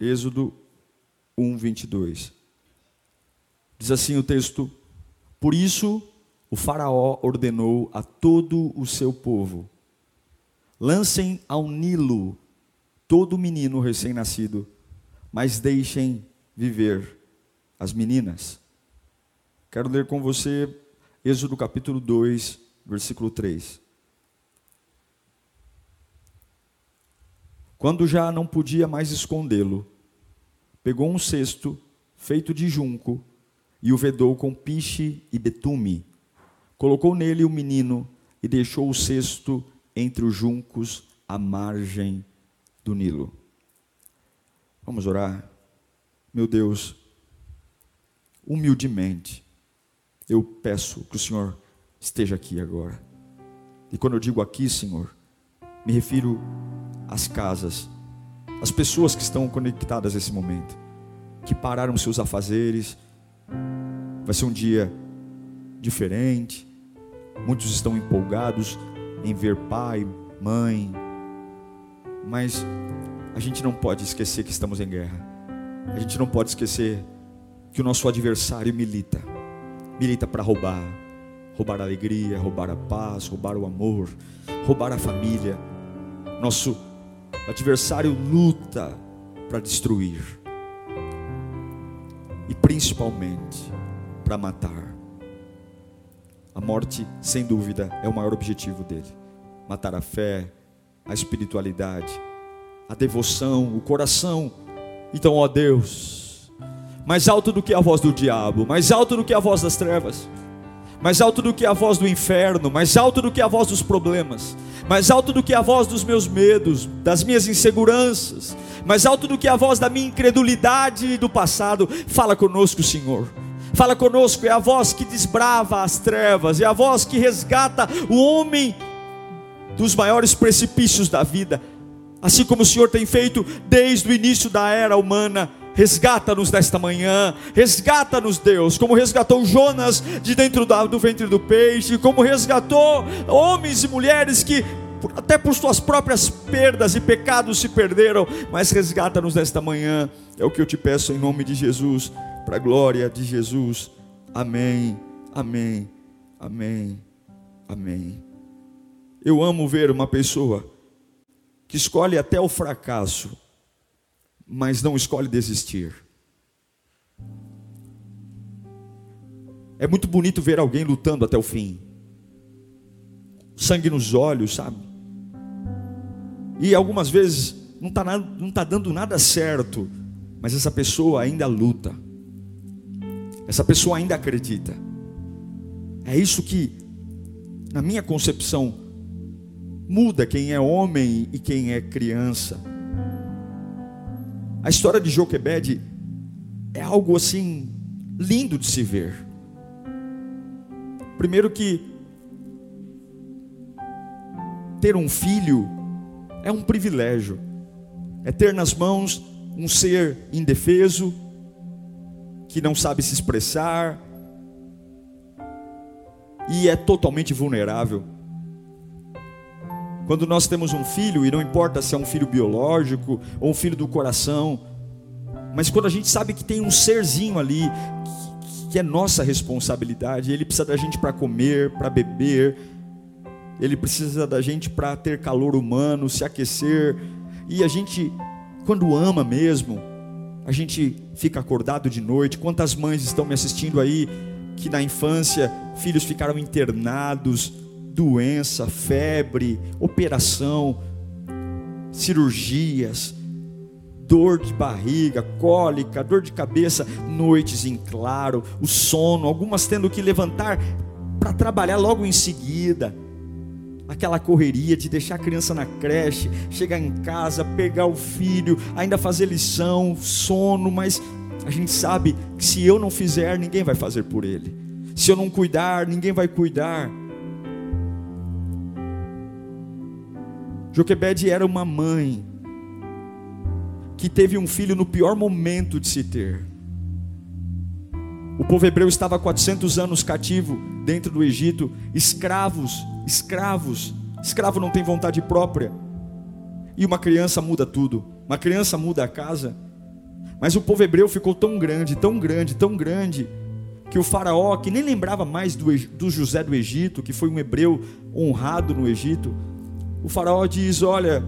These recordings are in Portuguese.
Êxodo 1, 22. Diz assim o texto: Por isso o Faraó ordenou a todo o seu povo: lancem ao Nilo todo menino recém-nascido, mas deixem viver as meninas. Quero ler com você Êxodo capítulo 2, versículo 3. Quando já não podia mais escondê-lo, pegou um cesto feito de junco e o vedou com piche e betume. Colocou nele o menino e deixou o cesto entre os juncos à margem do Nilo. Vamos orar. Meu Deus, humildemente, eu peço que o Senhor esteja aqui agora. E quando eu digo aqui, Senhor, me refiro às casas, às pessoas que estão conectadas nesse momento, que pararam seus afazeres. Vai ser um dia diferente. Muitos estão empolgados em ver pai, mãe, mas a gente não pode esquecer que estamos em guerra. A gente não pode esquecer que o nosso adversário milita. Milita para roubar, roubar a alegria, roubar a paz, roubar o amor, roubar a família. Nosso adversário luta para destruir. E principalmente para matar. A morte, sem dúvida, é o maior objetivo dele. Matar a fé, a espiritualidade, a devoção, o coração. Então, ó Deus, mais alto do que a voz do diabo, mais alto do que a voz das trevas, mais alto do que a voz do inferno, mais alto do que a voz dos problemas, mais alto do que a voz dos meus medos, das minhas inseguranças, mais alto do que a voz da minha incredulidade do passado, fala conosco, Senhor. Fala conosco, é a voz que desbrava as trevas, é a voz que resgata o homem dos maiores precipícios da vida, assim como o Senhor tem feito desde o início da era humana. Resgata-nos nesta manhã, resgata-nos, Deus, como resgatou Jonas de dentro do ventre do peixe, como resgatou homens e mulheres que, até por suas próprias perdas e pecados, se perderam, mas resgata-nos nesta manhã, é o que eu te peço em nome de Jesus, para a glória de Jesus. Amém, amém, amém, amém. Eu amo ver uma pessoa que escolhe até o fracasso, mas não escolhe desistir. É muito bonito ver alguém lutando até o fim, sangue nos olhos, sabe? E algumas vezes não está não tá dando nada certo, mas essa pessoa ainda luta, essa pessoa ainda acredita. É isso que, na minha concepção, muda quem é homem e quem é criança. A história de Joquebede é algo assim lindo de se ver. Primeiro que ter um filho é um privilégio. É ter nas mãos um ser indefeso que não sabe se expressar e é totalmente vulnerável. Quando nós temos um filho, e não importa se é um filho biológico ou um filho do coração, mas quando a gente sabe que tem um serzinho ali, que, é nossa responsabilidade, ele precisa da gente para comer, para beber, ele precisa da gente para ter calor humano, se aquecer, e a gente, quando ama mesmo, a gente fica acordado de noite. Quantas mães estão me assistindo aí que na infância filhos ficaram internados, doença, febre, operação, cirurgias, dor de barriga, cólica, dor de cabeça, noites em claro, o sono, algumas tendo que levantar para trabalhar logo em seguida. aquela correria de deixar a criança na creche, chegar em casa, pegar o filho, ainda fazer lição, sono, mas a gente sabe que se eu não fizer, ninguém vai fazer por ele. Se eu não cuidar, ninguém vai cuidar. Joquebede era uma mãe que teve um filho no pior momento de se ter. O povo hebreu estava há 400 anos cativo dentro do Egito, escravos, escravos. Escravo não tem vontade própria. E uma criança muda tudo. Uma criança muda a casa. Mas o povo hebreu ficou tão grande, tão grande, tão grande, que o faraó, que nem lembrava mais do, do José do Egito, que foi um hebreu honrado no Egito, o faraó diz: Olha,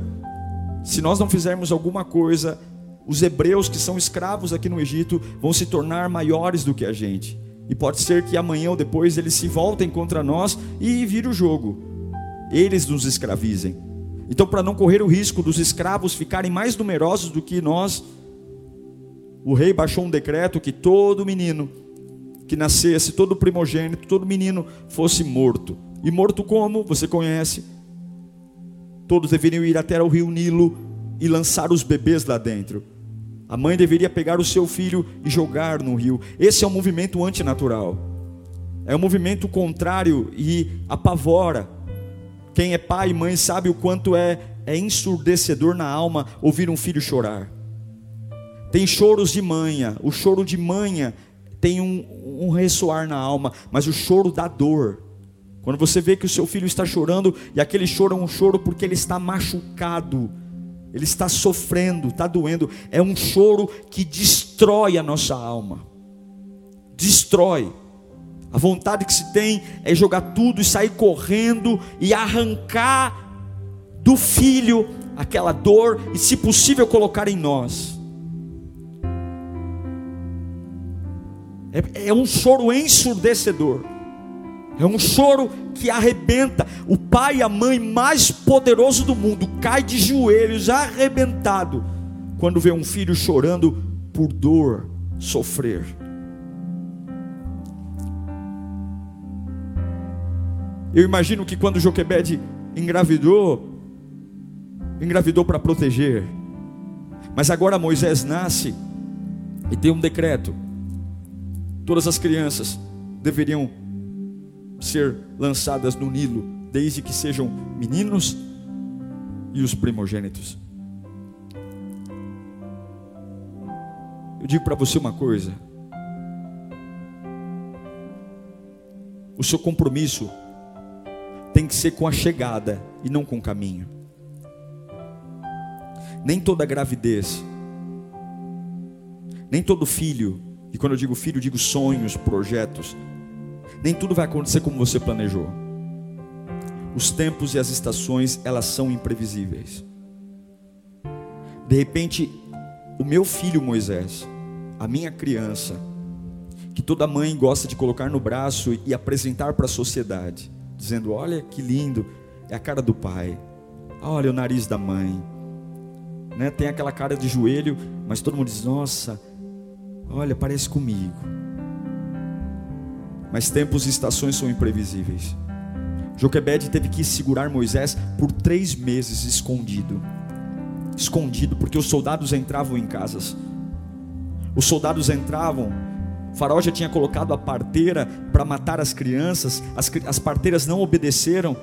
se nós não fizermos alguma coisa, os hebreus que são escravos aqui no Egito vão se tornar maiores do que a gente. E pode ser que amanhã ou depois eles se voltem contra nós e vire o jogo. Eles nos escravizem. Então, para não correr o risco dos escravos ficarem mais numerosos do que nós, o rei baixou um decreto que todo menino que nascesse, todo primogênito, todo menino fosse morto. E morto como? Você conhece? Todos deveriam ir até o rio Nilo e lançar os bebês lá dentro. A mãe deveria pegar o seu filho e jogar no rio. Esse é um movimento antinatural. É um movimento contrário e apavora. Quem é pai e mãe sabe o quanto é, é ensurdecedor na alma ouvir um filho chorar. Tem choros de manha. O choro de manha tem um, um ressoar na alma, mas o choro da dor. Quando você vê que o seu filho está chorando e aquele choro é um choro porque ele está machucado, ele está sofrendo, está doendo, é um choro que destrói a nossa alma. Destrói. A vontade que se tem é jogar tudo e sair correndo e arrancar do filho aquela dor e, se possível, colocar em nós. É, é um choro ensurdecedor. É um choro que arrebenta. O pai e a mãe mais poderoso do mundo cai de joelhos, arrebentado, quando vê um filho chorando por dor, sofrer. Eu imagino que quando Joquebede engravidou, engravidou para proteger. Mas agora Moisés nasce e tem um decreto Todas as crianças deveriam ser lançadas no Nilo, desde que sejam meninos e os primogênitos. Eu digo para você uma coisa: o seu compromisso tem que ser com a chegada e não com o caminho. Nem toda gravidez, nem todo filho e quando eu digo filho, eu digo sonhos, projetos. Nem tudo vai acontecer como você planejou. Os tempos e as estações, elas são imprevisíveis. De repente, o meu filho Moisés, a minha criança, que toda mãe gosta de colocar no braço e apresentar para a sociedade, dizendo: Olha que lindo, é a cara do pai, olha o nariz da mãe, né? tem aquela cara de joelho, mas todo mundo diz: Nossa, Olha, parece comigo. Mas tempos e estações são imprevisíveis. Joquebede teve que segurar Moisés por três meses escondido. Escondido, porque os soldados entravam em casas. Os soldados entravam. O faraó já tinha colocado a parteira para matar as crianças. As, as parteiras não obedeceram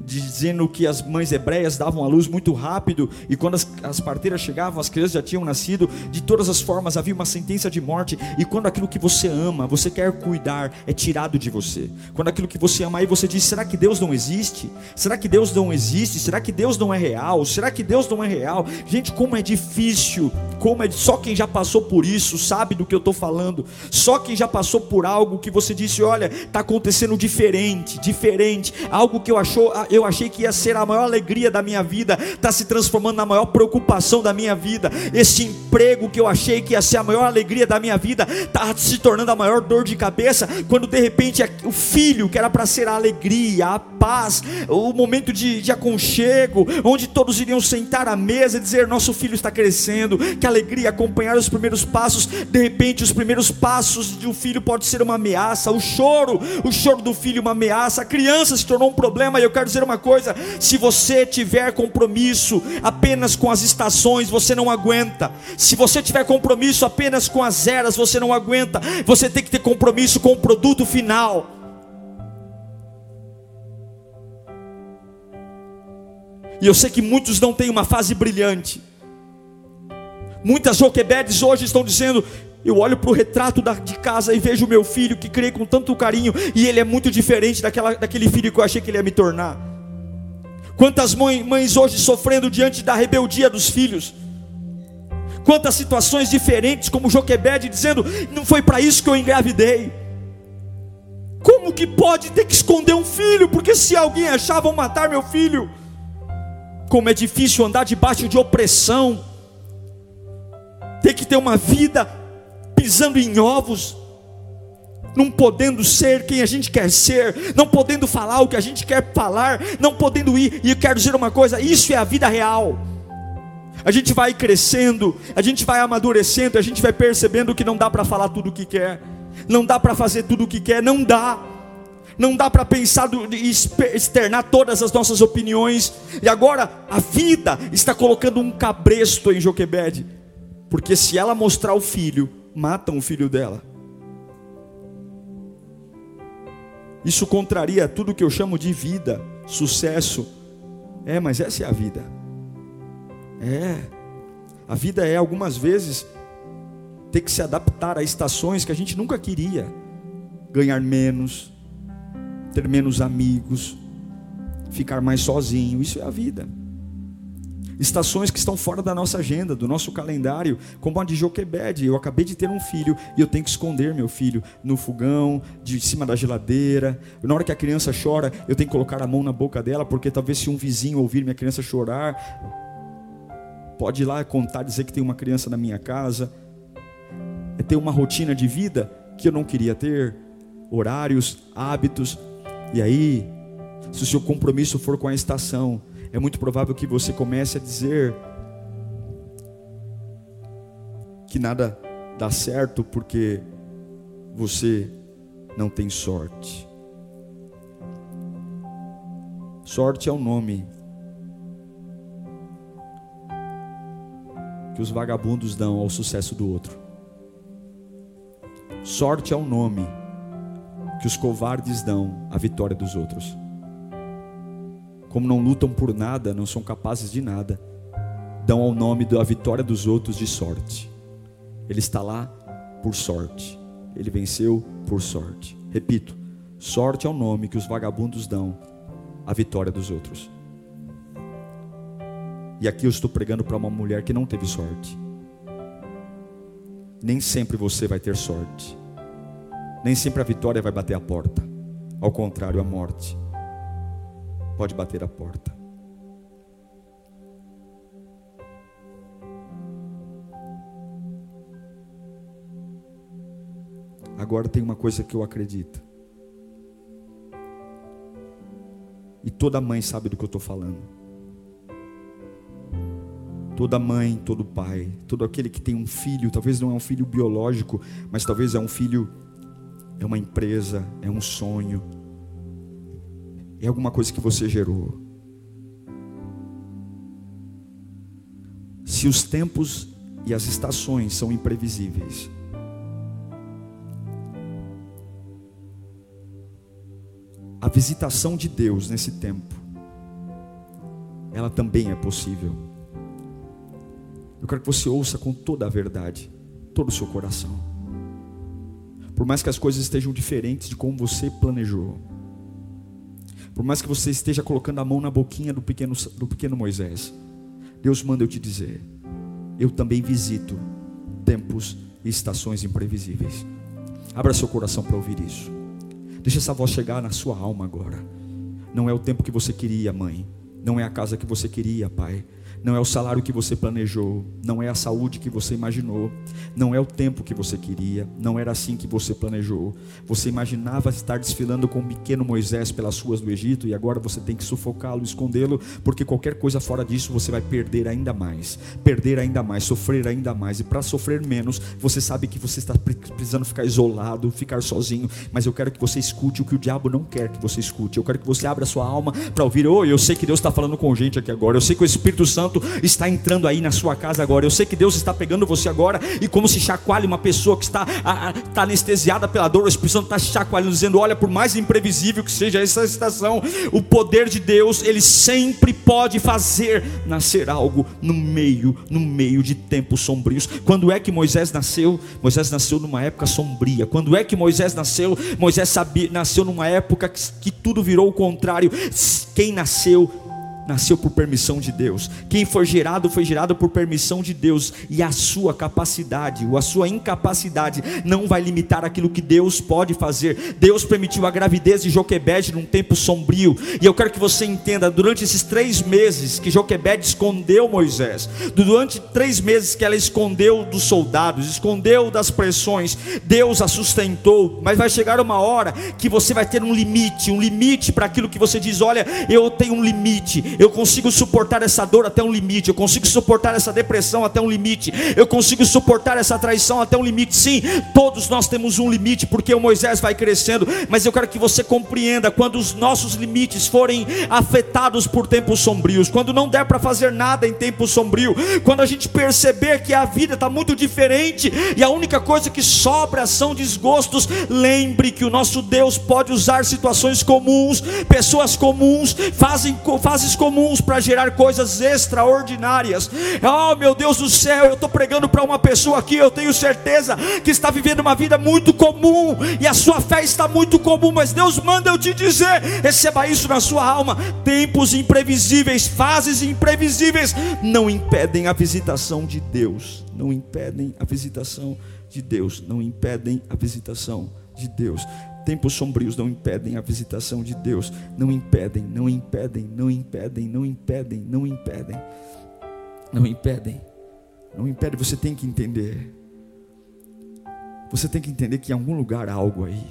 dizendo que as mães hebreias davam a luz muito rápido e quando as, as, parteiras chegavam, as crianças já tinham nascido. De todas as formas havia uma sentença de morte. E quando aquilo que você ama, você quer cuidar, é tirado de você. Quando aquilo que você ama, aí você diz: será que Deus não existe? Será que Deus não existe? Será que Deus não é real? Será que Deus não é real? Gente, como é difícil, como é só quem já passou por isso sabe do que eu estou falando. Só quem já passou por algo que você disse: olha, está acontecendo diferente, diferente, algo que eu achou eu achei que ia ser a maior alegria da minha vida, está se transformando na maior preocupação da minha vida. Esse emprego que eu achei que ia ser a maior alegria da minha vida, está se tornando a maior dor de cabeça, quando de repente o filho, que era para ser a alegria, a paz, o momento de, de aconchego, onde todos iriam sentar à mesa e dizer: Nosso filho está crescendo, que alegria acompanhar os primeiros passos. De repente, os primeiros passos de um filho pode ser uma ameaça, o choro, o choro do filho uma ameaça. A criança se tornou um problema. E eu quero dizer uma coisa: se você tiver compromisso apenas com as estações, você não aguenta. Se você tiver compromisso apenas com as eras, você não aguenta. Você tem que ter compromisso com o produto final. E eu sei que muitos não têm uma fase brilhante. Muitas Joquebedes hoje estão dizendo: eu olho para o retrato da, de casa e vejo meu filho que criei com tanto carinho, e ele é muito diferente daquela, daquele filho que eu achei que ele ia me tornar. Quantas mães, mães hoje sofrendo diante da rebeldia dos filhos, quantas situações diferentes, como Joquebede dizendo: não foi para isso que eu engravidei. Como que pode ter que esconder um filho? Porque se alguém achar, vão matar meu filho. Como é difícil andar debaixo de opressão, ter que ter uma vida pisando em ovos, não podendo ser quem a gente quer ser, não podendo falar o que a gente quer falar, não podendo ir. E eu quero dizer uma coisa: isso é a vida real. A gente vai crescendo, a gente vai amadurecendo, a gente vai percebendo que não dá para falar tudo o que quer, não dá para fazer tudo o que quer, não dá. Não dá para pensar e externar todas as nossas opiniões. E agora a vida está colocando um cabresto em Joquebede. Porque se ela mostrar o filho, matam o filho dela. Isso contraria tudo que eu chamo de vida, sucesso. É, mas essa é a vida. É. A vida é algumas vezes ter que se adaptar a estações que a gente nunca queria. Ganhar menos, ter menos amigos, ficar mais sozinho, isso é a vida. Estações que estão fora da nossa agenda, do nosso calendário, como a de Joquebede. Eu acabei de ter um filho e eu tenho que esconder meu filho no fogão, de cima da geladeira. Na hora que a criança chora, eu tenho que colocar a mão na boca dela, porque talvez se um vizinho ouvir minha criança chorar, pode ir lá contar, dizer que tem uma criança na minha casa. É ter uma rotina de vida que eu não queria ter, horários, hábitos, e aí, se o seu compromisso for com a estação, é muito provável que você comece a dizer que nada dá certo porque você não tem sorte. Sorte é o nome que os vagabundos dão ao sucesso do outro. Sorte é o nome que os covardes dão à vitória dos outros. Como não lutam por nada, não são capazes de nada, dão ao nome da vitória dos outros de sorte. Ele está lá por sorte. Ele venceu por sorte. Repito, sorte é o nome que os vagabundos dão à vitória dos outros. E aqui eu estou pregando para uma mulher que não teve sorte. Nem sempre você vai ter sorte. Nem sempre a vitória vai bater a porta. Ao contrário, a morte pode bater a porta. Agora tem uma coisa que eu acredito. E toda mãe sabe do que eu estou falando. Toda mãe, todo pai, todo aquele que tem um filho, talvez não é um filho biológico, mas talvez é um filho é uma empresa, é um sonho, é alguma coisa que você gerou. Se os tempos e as estações são imprevisíveis, a visitação de Deus nesse tempo, ela também é possível. Eu quero que você ouça com toda a verdade, todo o seu coração. Por mais que as coisas estejam diferentes de como você planejou. Por mais que você esteja colocando a mão na boquinha do pequeno, do pequeno Moisés. Deus manda eu te dizer: eu também visito tempos e estações imprevisíveis. Abra seu coração para ouvir isso. Deixa essa voz chegar na sua alma agora. Não é o tempo que você queria, mãe. Não é a casa que você queria, pai. Não é o salário que você planejou, não é a saúde que você imaginou, não é o tempo que você queria, não era assim que você planejou. Você imaginava estar desfilando com o pequeno Moisés pelas ruas do Egito e agora você tem que sufocá-lo, escondê-lo, porque qualquer coisa fora disso você vai perder ainda mais, perder ainda mais, sofrer ainda mais. E para sofrer menos, você sabe que você está precisando ficar isolado, ficar sozinho, mas eu quero que você escute o que o diabo não quer que você escute. Eu quero que você abra sua alma para ouvir. Oh, eu sei que Deus está falando com gente aqui agora. Eu sei que o Espírito Santo está entrando aí na sua casa agora. Eu sei que Deus está pegando você agora e como se chacoalha uma pessoa que está, a, a, está anestesiada pela dor, o Espírito Santo está chacoalhando, dizendo: Olha, por mais imprevisível que seja essa estação, o poder de Deus, ele sempre pode fazer nascer algo no meio, no meio de tempos sombrios. Quando é que Moisés nasceu? Moisés nasceu numa época sombria. Quando é que Moisés nasceu? Moisés sabia, nasceu numa época que, que tudo virou o contrário. Quem nasceu nasceu por permissão de Deus. Quem foi gerado foi gerado por permissão de Deus e a sua capacidade ou a sua incapacidade não vai limitar aquilo que Deus pode fazer. Deus permitiu a gravidez de Joquebede num tempo sombrio e eu quero que você entenda durante esses três meses que Joquebede escondeu Moisés, durante três meses que ela escondeu dos soldados, escondeu das pressões, Deus a sustentou. Mas vai chegar uma hora que você vai ter um limite, um limite para aquilo que você diz: olha, eu tenho um limite eu consigo suportar essa dor até um limite, eu consigo suportar essa depressão até um limite, eu consigo suportar essa traição até um limite. Sim, todos nós temos um limite, porque o Moisés vai crescendo, mas eu quero que você compreenda quando os nossos limites forem afetados por tempos sombrios, quando não der para fazer nada em tempo sombrio, quando a gente perceber que a vida está muito diferente e a única coisa que sobra são desgostos, lembre que o nosso Deus pode usar situações comuns, pessoas comuns, fazem comuns para gerar coisas extraordinárias. Oh, meu Deus do céu, eu estou pregando para uma pessoa aqui, eu tenho certeza que está vivendo uma vida muito comum e a sua fé está muito comum, mas Deus manda eu te dizer: receba isso na sua alma. Tempos imprevisíveis, fases imprevisíveis não impedem a visitação de Deus, não impedem a visitação de Deus, não impedem a visitação de Deus. Tempos sombrios não impedem a visitação de Deus, não impedem, não impedem, não impedem, não impedem, não impedem, não impedem, não impedem. Você tem que entender, você tem que entender que em algum lugar há algo aí.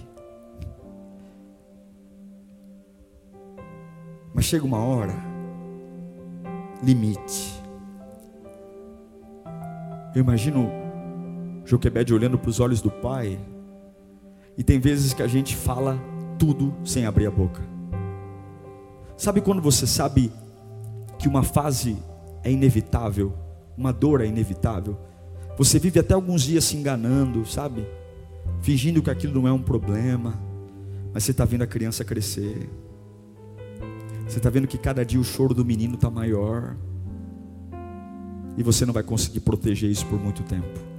Mas chega uma hora, limite. Eu imagino Joquebede olhando para os olhos do pai e tem vezes que a gente fala tudo sem abrir a boca. Sabe quando você sabe que uma fase é inevitável, uma dor é inevitável? Você vive até alguns dias se enganando, sabe? Fingindo que aquilo não é um problema, mas você está vendo a criança crescer. Você está vendo que cada dia o choro do menino está maior. E você não vai conseguir proteger isso por muito tempo.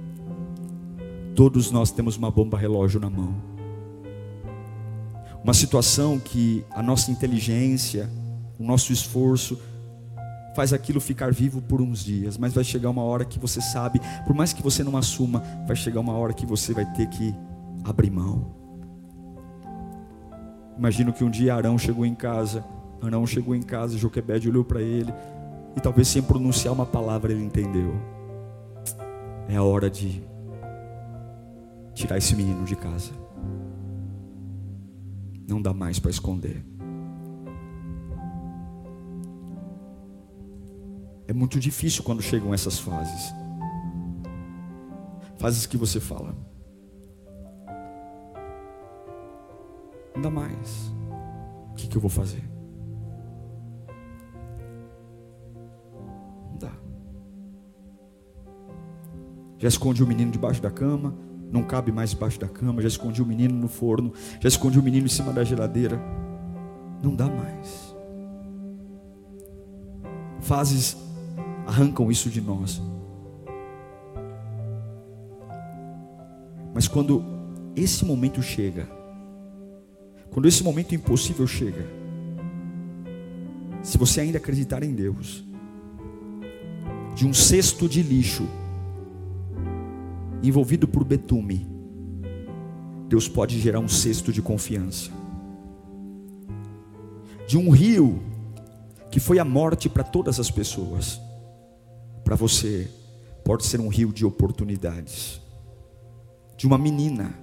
Todos nós temos uma bomba relógio na mão. Uma situação que a nossa inteligência, o nosso esforço, faz aquilo ficar vivo por uns dias, mas vai chegar uma hora que você sabe, por mais que você não assuma, vai chegar uma hora que você vai ter que abrir mão. Imagino que um dia Arão chegou em casa, Arão chegou em casa, Joquebede olhou para ele, e talvez sem pronunciar uma palavra ele entendeu. É a hora de tirar esse menino de casa. Não dá mais para esconder. É muito difícil quando chegam essas fases. Fases que você fala. Não dá mais. O que, que eu vou fazer? Não dá. Já esconde o menino debaixo da cama não cabe mais debaixo da cama, já escondi o menino no forno, já escondi o menino em cima da geladeira. Não dá mais. Fases arrancam isso de nós. Mas quando esse momento chega, quando esse momento impossível chega, se você ainda acreditar em Deus, de um cesto de lixo envolvido por betume, Deus pode gerar um cesto de confiança. De um rio que foi a morte para todas as pessoas, para você pode ser um rio de oportunidades. De uma menina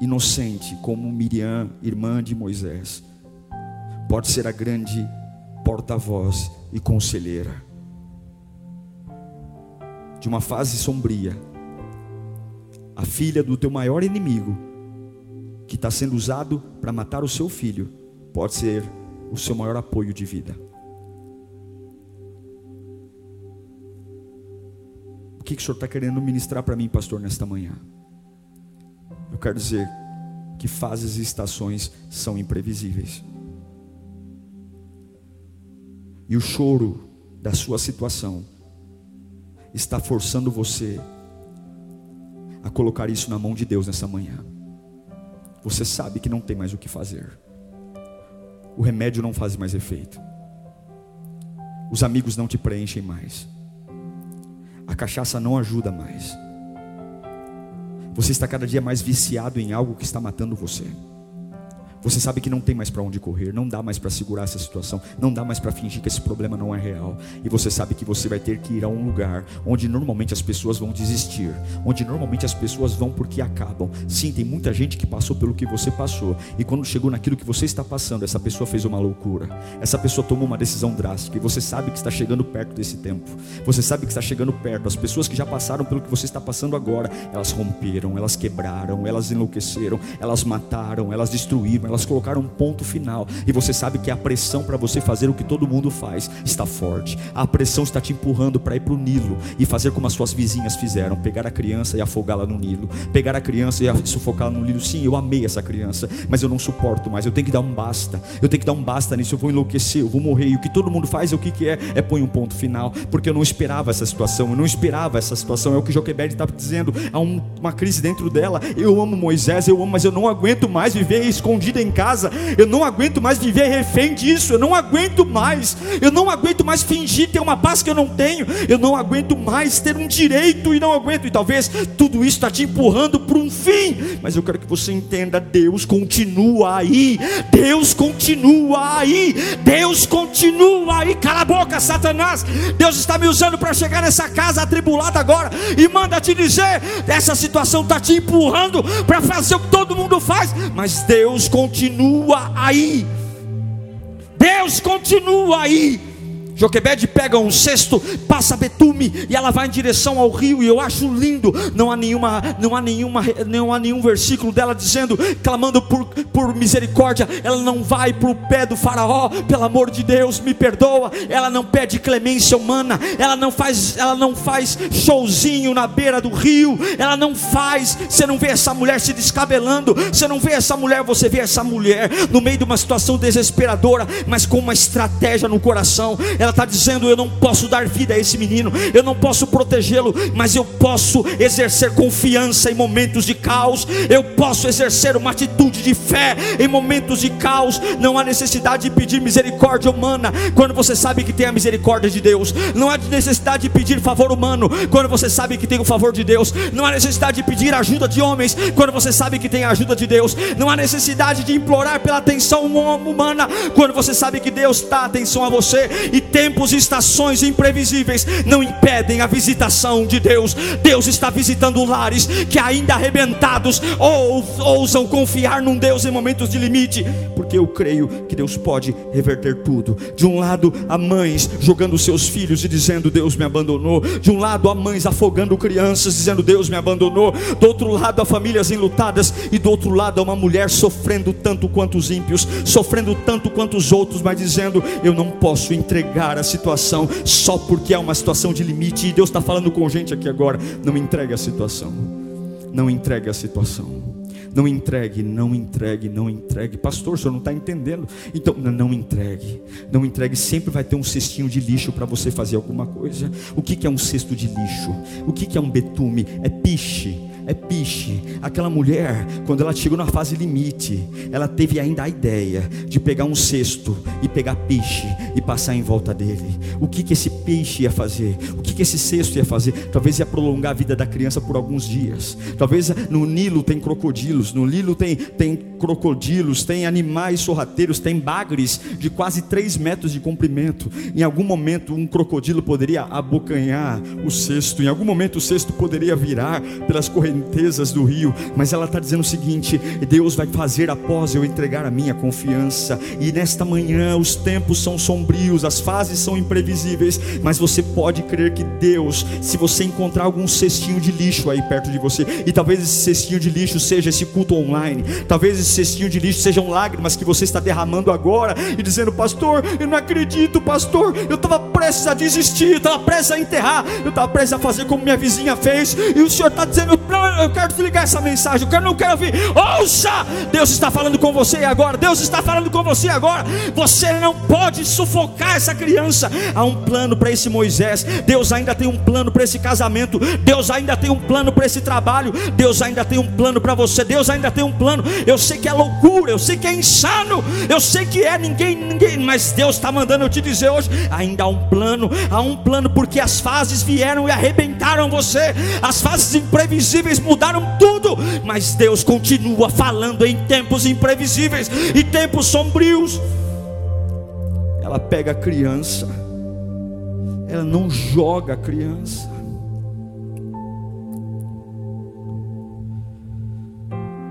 inocente como Miriam, irmã de Moisés, pode ser a grande porta-voz e conselheira. De uma fase sombria, a filha do teu maior inimigo, que está sendo usado para matar o seu filho, pode ser o seu maior apoio de vida. O que, que o senhor está querendo ministrar para mim, pastor, nesta manhã? Eu quero dizer que fases e estações são imprevisíveis. E o choro da sua situação está forçando você a colocar isso na mão de Deus nessa manhã. Você sabe que não tem mais o que fazer. O remédio não faz mais efeito. Os amigos não te preenchem mais. A cachaça não ajuda mais. Você está cada dia mais viciado em algo que está matando você. Você sabe que não tem mais para onde correr, não dá mais para segurar essa situação, não dá mais para fingir que esse problema não é real. E você sabe que você vai ter que ir a um lugar onde normalmente as pessoas vão desistir, onde normalmente as pessoas vão porque acabam. Sim, tem muita gente que passou pelo que você passou, e quando chegou naquilo que você está passando, essa pessoa fez uma loucura. Essa pessoa tomou uma decisão drástica, e você sabe que está chegando perto desse tempo. Você sabe que está chegando perto. As pessoas que já passaram pelo que você está passando agora, elas romperam, elas quebraram, elas enlouqueceram, elas mataram, elas destruíram elas colocaram um ponto final. E você sabe que a pressão para você fazer o que todo mundo faz está forte. A pressão está te empurrando para ir para o Nilo e fazer como as suas vizinhas fizeram: pegar a criança e afogá-la no Nilo. Pegar a criança e sufocá-la no Nilo. Sim, eu amei essa criança, mas eu não suporto mais. Eu tenho que dar um basta. Eu tenho que dar um basta nisso. Eu vou enlouquecer, eu vou morrer. E o que todo mundo faz, é o que, que é? É põe um ponto final. Porque eu não esperava essa situação. Eu não esperava essa situação. É o que Joquebed está dizendo. Há um, uma crise dentro dela. Eu amo Moisés, eu amo, mas eu não aguento mais viver escondido em casa. Eu não aguento mais viver refém disso. Eu não aguento mais. Eu não aguento mais fingir ter uma paz que eu não tenho. Eu não aguento mais ter um direito e não aguento. E talvez tudo isso está te empurrando para um fim. Mas eu quero que você entenda: Deus continua aí. Deus continua aí. Deus continua aí. Cala a boca, Satanás. Deus está me usando para chegar nessa casa atribulada agora e manda te dizer: essa situação está te empurrando para fazer o que todo mundo faz. Mas Deus continua aí. Deus continua aí. Joquebede pega um cesto, passa betume e ela vai em direção ao rio e eu acho lindo. Não há nenhuma, não há nenhuma, não há nenhum versículo dela dizendo, clamando por, por misericórdia. Ela não vai para o pé do faraó, pelo amor de Deus, me perdoa. Ela não pede clemência humana. Ela não faz, ela não faz showzinho na beira do rio. Ela não faz. Você não vê essa mulher se descabelando. Você não vê essa mulher. Você vê essa mulher no meio de uma situação desesperadora, mas com uma estratégia no coração. Ela ela está dizendo: Eu não posso dar vida a esse menino, eu não posso protegê-lo, mas eu posso exercer confiança em momentos de caos, eu posso exercer uma atitude de fé em momentos de caos. Não há necessidade de pedir misericórdia humana quando você sabe que tem a misericórdia de Deus, não há necessidade de pedir favor humano quando você sabe que tem o favor de Deus, não há necessidade de pedir ajuda de homens quando você sabe que tem a ajuda de Deus, não há necessidade de implorar pela atenção humana quando você sabe que Deus dá atenção a você e tem tempos e estações imprevisíveis não impedem a visitação de Deus. Deus está visitando lares que ainda arrebentados ou ousam confiar num Deus em momentos de limite, porque eu creio que Deus pode reverter tudo. De um lado, há mães jogando seus filhos e dizendo: Deus me abandonou. De um lado, há mães afogando crianças dizendo: Deus me abandonou. Do outro lado, há famílias enlutadas e do outro lado, há uma mulher sofrendo tanto quanto os ímpios, sofrendo tanto quanto os outros, mas dizendo: Eu não posso entregar a situação só porque é uma situação de limite. E Deus está falando com gente aqui agora. Não entregue a situação. Não entregue a situação. Não entregue, não entregue, não entregue. Pastor, o senhor não está entendendo. Então, não entregue. Não entregue. Sempre vai ter um cestinho de lixo para você fazer alguma coisa. O que, que é um cesto de lixo? O que, que é um betume? É piche é piche. Aquela mulher, quando ela chegou na fase limite, ela teve ainda a ideia de pegar um cesto e pegar piche e passar em volta dele. O que que esse peixe ia fazer? O que que esse cesto ia fazer? Talvez ia prolongar a vida da criança por alguns dias. Talvez no Nilo tem crocodilos, no Nilo tem, tem crocodilos, tem animais sorrateiros, tem bagres de quase 3 metros de comprimento. Em algum momento um crocodilo poderia abocanhar o cesto, em algum momento o cesto poderia virar pelas correntezas do rio, mas ela está dizendo o seguinte: Deus vai fazer após eu entregar a minha confiança, e nesta manhã os tempos são sombrios, as fases são imprevisíveis, mas você pode crer que Deus, se você encontrar algum cestinho de lixo aí perto de você, e talvez esse cestinho de lixo seja esse culto online, talvez esse cestinho de lixo sejam lágrimas que você está derramando agora e dizendo, pastor, eu não acredito, pastor, eu estava prestes a desistir, eu estava prestes a enterrar, eu estava prestes a fazer como minha vizinha fez, e o Senhor está dizendo, não, eu quero te ligar essa mensagem, eu não quero ouvir, ouça, Deus está falando com você agora, Deus está falando com você agora, você não pode sufocar essa criança, há um plano para esse Moisés, Deus ainda tem um plano para esse casamento, Deus ainda tem um plano para esse trabalho, Deus ainda tem um plano para você, Deus ainda tem um plano, eu sei que é loucura, eu sei que é insano, eu sei que é ninguém, ninguém, mas Deus está mandando eu te dizer hoje, ainda há um plano, há um plano porque as fases vieram e arrebentaram você, as fases imprevisíveis mudaram tudo, mas Deus continua falando em tempos imprevisíveis e tempos sombrios. Ela pega a criança, ela não joga a criança.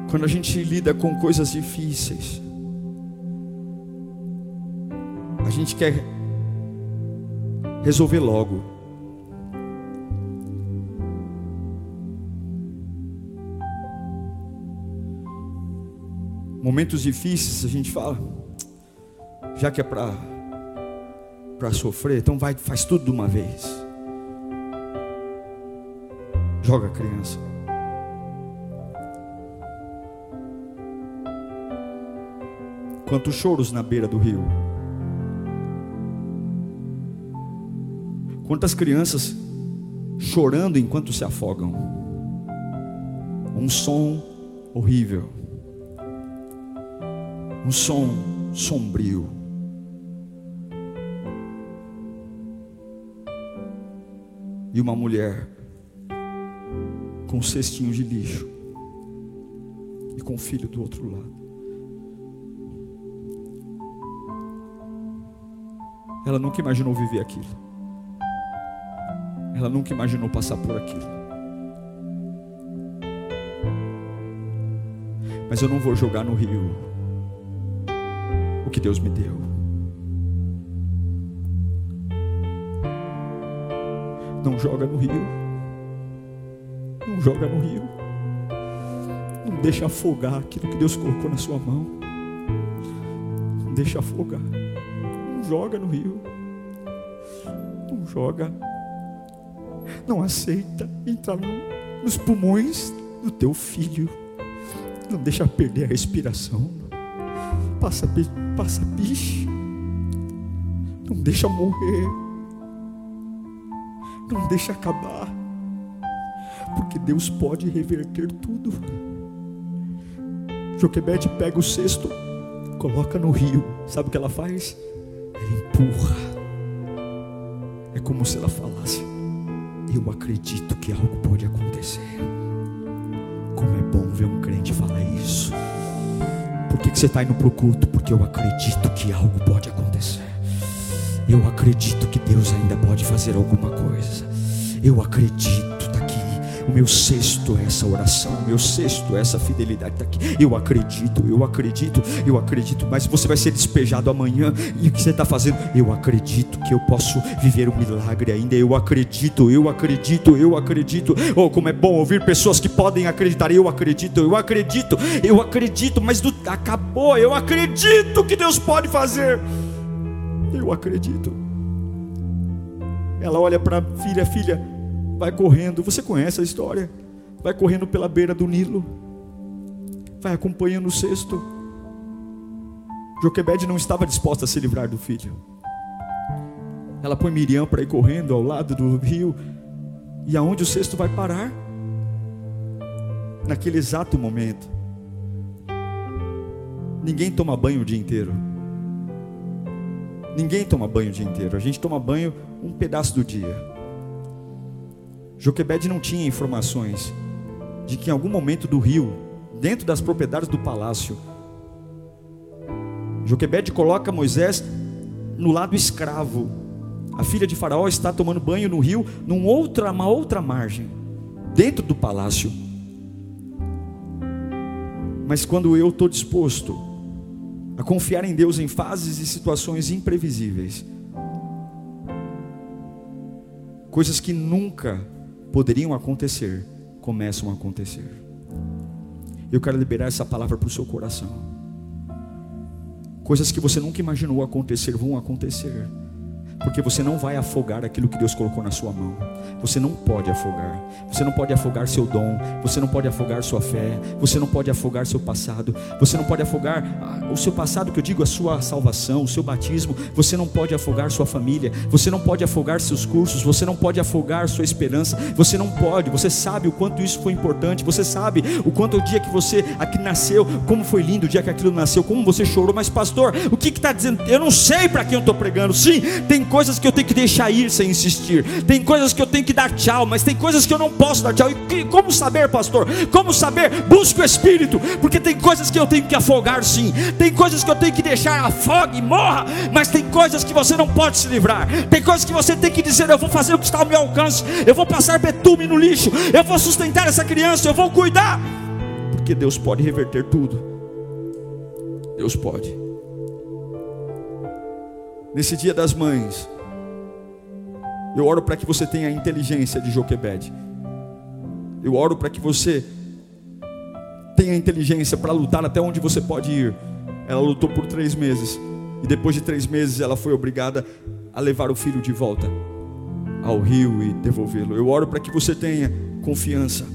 Quando a gente lida com coisas difíceis, a gente quer resolver logo. Momentos difíceis, a gente fala, já que é para para sofrer, então vai, faz tudo de uma vez. Joga a criança. Quantos choros na beira do rio. Quantas crianças chorando enquanto se afogam. Um som horrível. Um som sombrio. E uma mulher com um cestinho de lixo e com o filho do outro lado. Ela nunca imaginou viver aquilo. Ela nunca imaginou passar por aquilo. Mas eu não vou jogar no rio que Deus me deu. Não joga no rio. Não joga no rio. Não deixa afogar aquilo que Deus colocou na sua mão. Não deixa afogar joga no rio. Não joga. Não aceita entrar no, nos pulmões do teu filho. Não deixa perder a respiração. Passa, passa bicho. Não deixa morrer. Não deixa acabar. Porque Deus pode reverter tudo. Joquebede pega o cesto, coloca no rio. Sabe o que ela faz? ela empurra. É como se ela falasse: Eu acredito que algo pode acontecer. Como é bom ver um crente falar isso. Por que, que você está indo para o culto? Porque eu acredito que algo pode acontecer. Eu acredito que Deus ainda pode fazer alguma coisa. Eu acredito. O meu sexto é essa oração, o meu sexto é essa fidelidade aqui. Eu acredito, eu acredito, eu acredito, mas você vai ser despejado amanhã. E o que você está fazendo? Eu acredito que eu posso viver um milagre ainda. Eu acredito, eu acredito, eu acredito. Oh, como é bom ouvir pessoas que podem acreditar. Eu acredito, eu acredito, eu acredito, mas do, acabou. Eu acredito que Deus pode fazer. Eu acredito. Ela olha para a filha, filha vai correndo, você conhece a história, vai correndo pela beira do Nilo, vai acompanhando o cesto. Joquebede não estava disposta a se livrar do filho. Ela põe Miriam para ir correndo ao lado do rio, e aonde o cesto vai parar? naquele exato momento. Ninguém toma banho o dia inteiro. Ninguém toma banho o dia inteiro. A gente toma banho um pedaço do dia. Joquebed não tinha informações de que em algum momento do rio, dentro das propriedades do palácio, Joquebed coloca Moisés no lado escravo. A filha de Faraó está tomando banho no rio, numa outra, uma outra margem, dentro do palácio. Mas quando eu estou disposto a confiar em Deus em fases e situações imprevisíveis, coisas que nunca poderiam acontecer, começam a acontecer. Eu quero liberar essa palavra para o seu coração. Coisas que você nunca imaginou acontecer vão acontecer porque você não vai afogar aquilo que Deus colocou na sua mão. Você não pode afogar. Você não pode afogar seu dom. Você não pode afogar sua fé. Você não pode afogar seu passado. Você não pode afogar ah, o seu passado, que eu digo, a sua salvação, o seu batismo. Você não pode afogar sua família. Você não pode afogar seus cursos. Você não pode afogar sua esperança. Você não pode. Você sabe o quanto isso foi importante. Você sabe o quanto o dia que você aqui nasceu, como foi lindo o dia que aquilo nasceu, como você chorou. Mas, pastor, o que está dizendo? Eu não sei para quem eu estou pregando. Sim, tem coisas que eu tenho que deixar ir sem insistir, tem coisas que eu tenho que dar tchau, mas tem coisas que eu não posso dar tchau. E como saber, pastor? Como saber? Busque o Espírito, porque tem coisas que eu tenho que afogar, sim, tem coisas que eu tenho que deixar afogue, morra, mas tem coisas que você não pode se livrar, tem coisas que você tem que dizer: eu vou fazer o que está ao meu alcance, eu vou passar betume no lixo, eu vou sustentar essa criança, eu vou cuidar, porque Deus pode reverter tudo. Deus pode. Nesse dia das mães, eu oro para que você tenha a inteligência de Joquebed. Eu oro para que você tenha inteligência para lutar até onde você pode ir. Ela lutou por três meses. E depois de três meses ela foi obrigada a levar o filho de volta ao rio e devolvê-lo. Eu oro para que você tenha confiança.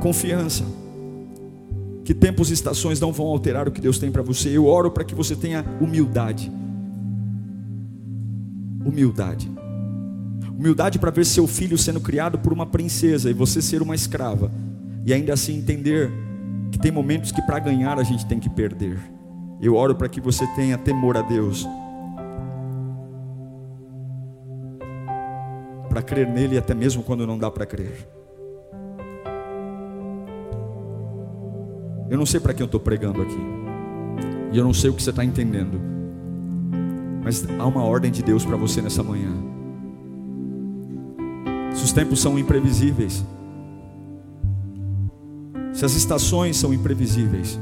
Confiança. Que tempos e estações não vão alterar o que Deus tem para você. Eu oro para que você tenha humildade humildade. Humildade para ver seu filho sendo criado por uma princesa e você ser uma escrava. E ainda assim entender que tem momentos que para ganhar a gente tem que perder. Eu oro para que você tenha temor a Deus. Para crer nele até mesmo quando não dá para crer. Eu não sei para quem eu estou pregando aqui. E eu não sei o que você está entendendo. Mas há uma ordem de Deus para você nessa manhã. Se os tempos são imprevisíveis, se as estações são imprevisíveis,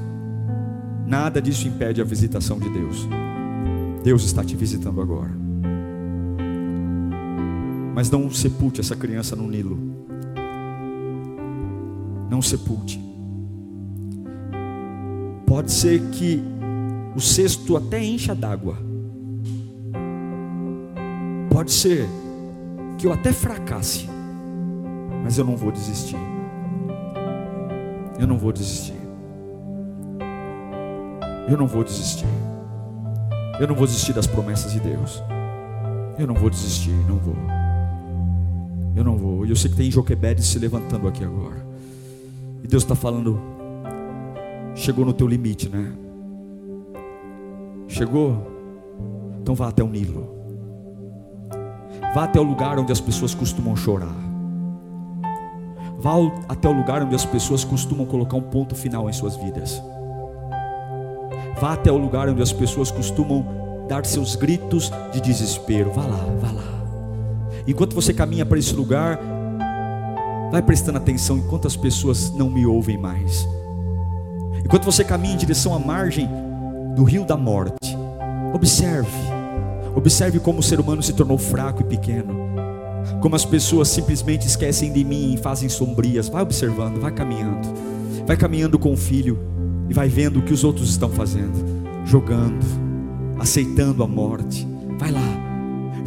nada disso impede a visitação de Deus. Deus está te visitando agora. Mas não sepulte essa criança no Nilo. Não sepulte. Pode ser que o cesto até encha d'água. Pode ser eu até fracasse, mas eu não vou desistir. Eu não vou desistir. Eu não vou desistir. Eu não vou desistir das promessas de Deus. Eu não vou desistir, não vou. Eu não vou. E eu sei que tem Joquebed se levantando aqui agora. E Deus está falando. Chegou no teu limite, né? Chegou? Então vá até o Nilo. Vá até o lugar onde as pessoas costumam chorar. Vá até o lugar onde as pessoas costumam colocar um ponto final em suas vidas. Vá até o lugar onde as pessoas costumam dar seus gritos de desespero. Vá lá, vá lá. Enquanto você caminha para esse lugar, vai prestando atenção enquanto as pessoas não me ouvem mais. Enquanto você caminha em direção à margem do rio da morte, observe Observe como o ser humano se tornou fraco e pequeno. Como as pessoas simplesmente esquecem de mim e fazem sombrias. Vai observando, vai caminhando. Vai caminhando com o filho e vai vendo o que os outros estão fazendo, jogando, aceitando a morte. Vai lá.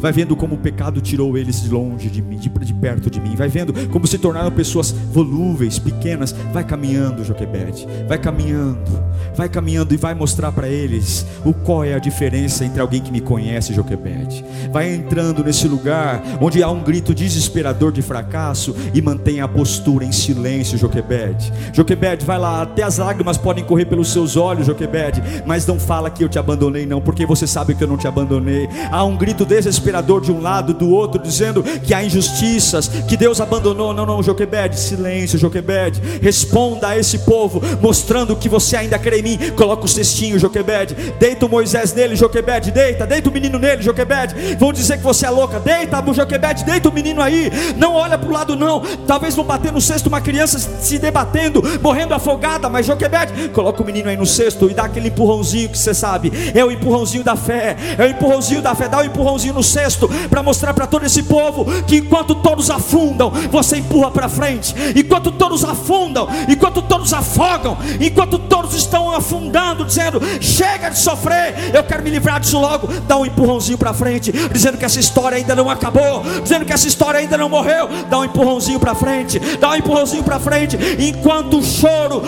Vai vendo como o pecado tirou eles de longe de mim, de, perto de mim, vai vendo como se tornaram pessoas volúveis, pequenas, vai caminhando, Joquebede, vai caminhando, vai caminhando e vai mostrar para eles o qual é a diferença entre alguém que me conhece, Joquebede. Vai entrando nesse lugar onde há um grito desesperador de fracasso e mantém a postura em silêncio, Joquebede. Joquebede, vai lá, até as lágrimas podem correr pelos seus olhos, Joquebede, mas não fala que eu te abandonei, não, porque você sabe que eu não te abandonei. Há um grito desesperador de um lado, do outro, dizendo que há injustiças, que Deus abandonou. Não, não, Joquebede, silêncio, Joquebede. Responda a esse povo, mostrando que você ainda crê em mim. Coloca o cestinho, Joquebede. Deita o Moisés nele, Joquebede. Deita, deita o menino nele, Joquebede. Vão dizer que você é louca. Deita, Joquebede, deita o menino aí. Não olha para o lado, não. Talvez vão bater no cesto uma criança se debatendo, morrendo afogada. Mas Joquebede, coloca o menino aí no cesto e dá aquele empurrãozinho que você sabe. É o empurrãozinho da fé. É o empurrãozinho da fé. Dá o empurrãozinho no cesto para mostrar para todo esse povo que enquanto todos afundam, você empurra para frente. Enquanto todos afundam, enquanto todos afogam, enquanto todos estão afundando, dizendo: chega de sofrer, eu quero me livrar disso logo. Dá um empurrãozinho para frente, dizendo que essa história ainda não acabou, dizendo que essa história ainda não morreu. Dá um empurrãozinho para frente, dá um empurrãozinho para frente, enquanto o choro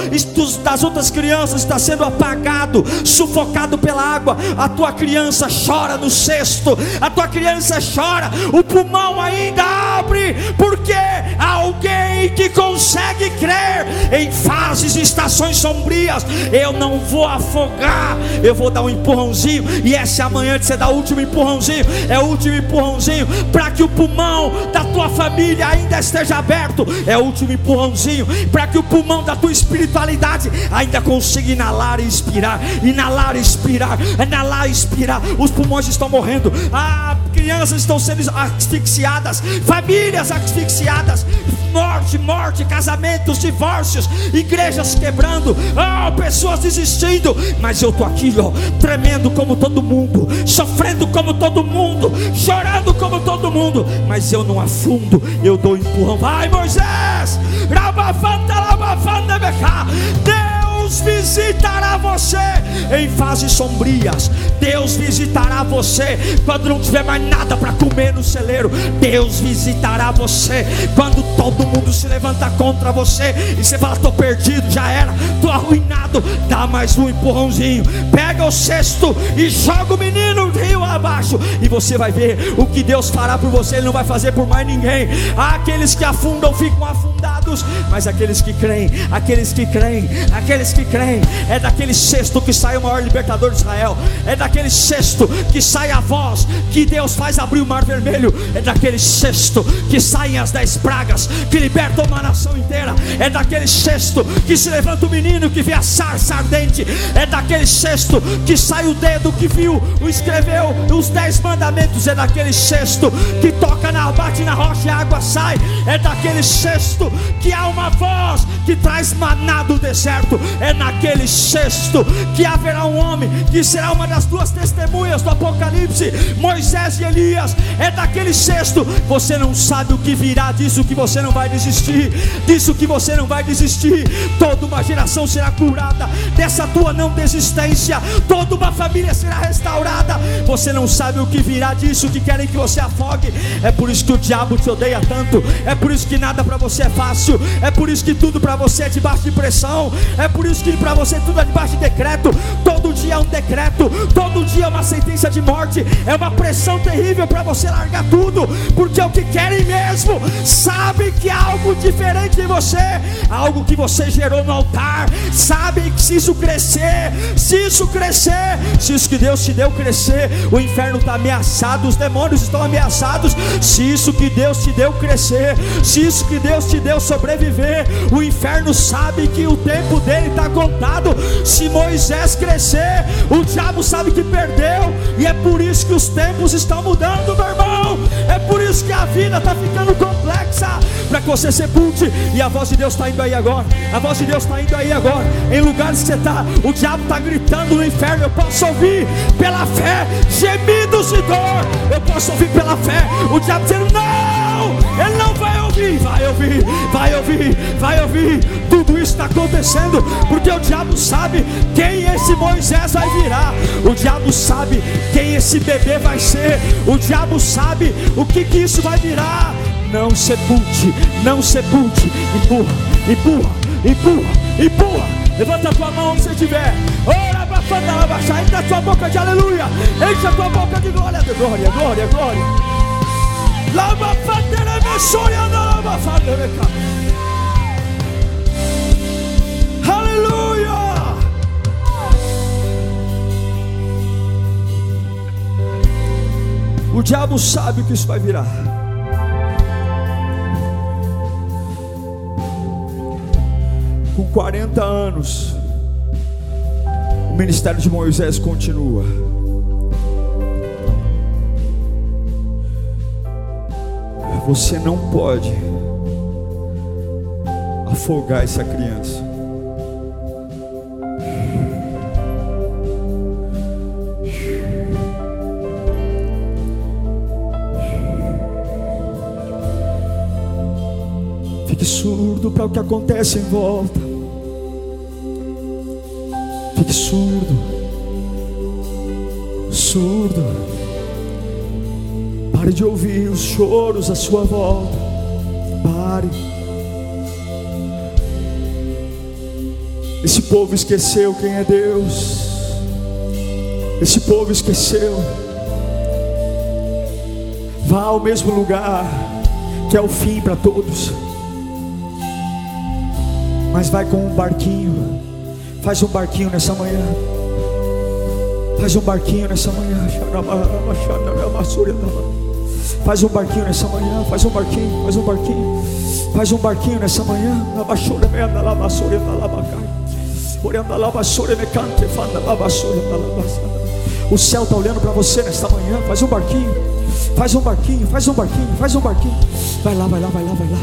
das outras crianças está sendo apagado, sufocado pela água. A tua criança chora no cesto, a tua criança chora, o pulmão ainda abre, porque alguém que consegue crer em fases e estações sombrias, eu não vou afogar, eu vou dar um empurrãozinho, e essa é a manhã de você dar o último empurrãozinho, é o último empurrãozinho para que o pulmão da tua família ainda esteja aberto, é o último empurrãozinho para que o pulmão da tua espiritualidade ainda consiga inalar e expirar, inalar e expirar, inalar e expirar. Os pulmões estão morrendo, ah, crianças estão sendo asfixiadas, famílias asfixiadas, morte, morte, casamentos, divórcios, igrejas quebrando, oh, pessoas desistindo, mas eu estou aqui, ó, tremendo como todo mundo, sofrendo como todo mundo, chorando como todo mundo, mas eu não afundo, eu dou empurrão. Vai, Moisés! Deus visitará você em fases sombrias. Deus visitará você quando não tiver mais nada para comer no celeiro. Deus visitará você quando todo mundo se levantar contra você e você fala: estou perdido, já era, estou arruinado. Dá mais um empurrãozinho, pega o cesto e joga o menino rio abaixo, e você vai ver o que Deus fará por você. Ele não vai fazer por mais ninguém. Aqueles que afundam ficam afundados, mas aqueles que creem, aqueles que creem, aqueles que creem, é daquele cesto que sai o maior libertador de Israel, é daquele cesto que sai a voz que Deus faz abrir o mar vermelho, é daquele cesto que saem as dez pragas que libertam uma nação inteira, é daquele cesto que se levanta o menino que vê a sarça ardente, é daquele cesto que sai o dedo que viu, o escreveu os dez mandamentos, é daquele cesto que toca na bate na rocha e a água sai, é daquele cesto que há uma voz que traz maná do deserto, é naquele cesto que haverá um homem que será uma das duas testemunhas do Apocalipse, Moisés e Elias, é daquele cesto, você não sabe o que virá disso que você não vai desistir, disso que você não vai desistir, toda uma geração será curada dessa tua não desistência, toda uma família será restaurada, você não sabe o que virá disso que querem que você afogue, é por isso que o diabo te odeia tanto, é por isso que nada para você é fácil, é por isso que tudo para você é debaixo de pressão, é por isso que para você tudo é debaixo de decreto, todo dia é um decreto, todo dia é uma sentença de morte, é uma pressão terrível para você largar tudo, porque é o que querem mesmo, sabe que há algo diferente em você, algo que você gerou no altar, sabe que se isso crescer, se isso crescer, se isso que Deus te deu crescer, o inferno está ameaçado, os demônios estão ameaçados, se isso que Deus te deu crescer, se isso que Deus te deu sobreviver, o inferno sabe que o tempo dele está contado. Se Moisés crescer, o diabo sabe que perdeu, e é por isso que os tempos estão mudando, meu irmão. É por isso que a vida está ficando complexa para que você sepulte. E a voz de Deus está indo aí agora. A voz de Deus está indo aí agora. Em lugares que você está, o diabo está gritando no inferno. Eu posso ouvir pela fé gemidos de dor. Eu posso ouvir pela fé o diabo dizendo: Não, ouvir. Vai ouvir, vai ouvir, vai ouvir. Tudo isso está acontecendo, porque o diabo sabe quem esse Moisés vai virar, o diabo sabe quem esse bebê vai ser, o diabo sabe o que, que isso vai virar. Não sepulte, não sepulte, empurra, empurra, empurra, empurra. Levanta a tua mão onde você estiver. Ora, bafanda, labaxa, enche a tua boca de aleluia, enche a tua boca de glória, glória, glória, glória. Lava fandera me sonha na lava fandera Aleluia! O diabo sabe que isso vai virar. Com 40 anos, o ministério de Moisés continua. Você não pode afogar essa criança. Fique surdo para o que acontece em volta. Fique surdo. Surdo. Pare de ouvir os choros à sua volta. Pare. Esse povo esqueceu quem é Deus. Esse povo esqueceu. Vá ao mesmo lugar que é o fim para todos. Mas vai com um barquinho. Faz um barquinho nessa manhã. Faz um barquinho nessa manhã. Faz um barquinho nessa manhã, faz um barquinho, faz um barquinho, faz um barquinho nessa manhã. Na lá, basura, na lá, lá, basura, lá, basura, O céu está olhando para você nesta manhã. Faz um barquinho, faz um barquinho, faz um barquinho, faz um barquinho. Vai lá, vai lá, vai lá, vai lá.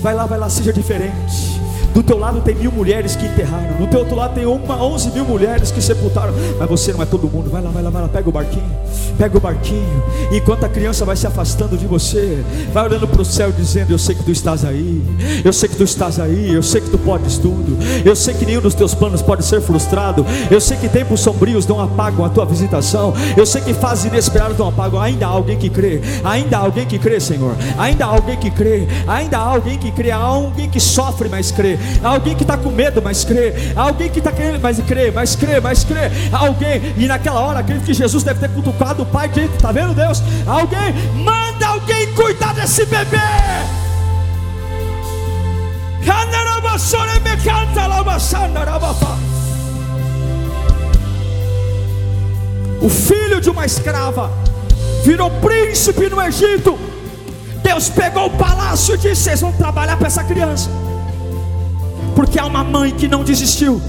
Vai lá, vai lá, seja diferente. Do teu lado tem mil mulheres que enterraram. Do teu outro lado tem uma, onze mil mulheres que sepultaram. Mas você não é todo mundo. Vai lá, vai lá, vai lá. Pega o barquinho. Pega o barquinho. Enquanto a criança vai se afastando de você, vai olhando para o céu dizendo: Eu sei que tu estás aí. Eu sei que tu estás aí. Eu sei que tu podes tudo. Eu sei que nenhum dos teus planos pode ser frustrado. Eu sei que tempos sombrios não apagam a tua visitação. Eu sei que fases inesperadas não apagam. Ainda há alguém que crê. Ainda há alguém que crê, Senhor. Ainda há alguém que crê. Ainda há alguém que crê. Há alguém que sofre, mas crê. Há alguém que está com medo, mas crê. Há alguém que está querendo, mas crê, mas crê, mas crê. Há alguém, e naquela hora, acredito que Jesus deve ter cutucado o pai, está vendo Deus? Alguém, manda alguém cuidar desse bebê. O filho de uma escrava virou príncipe no Egito. Deus pegou o palácio e disse: Vocês vão trabalhar para essa criança porque há uma mãe que não desistiu.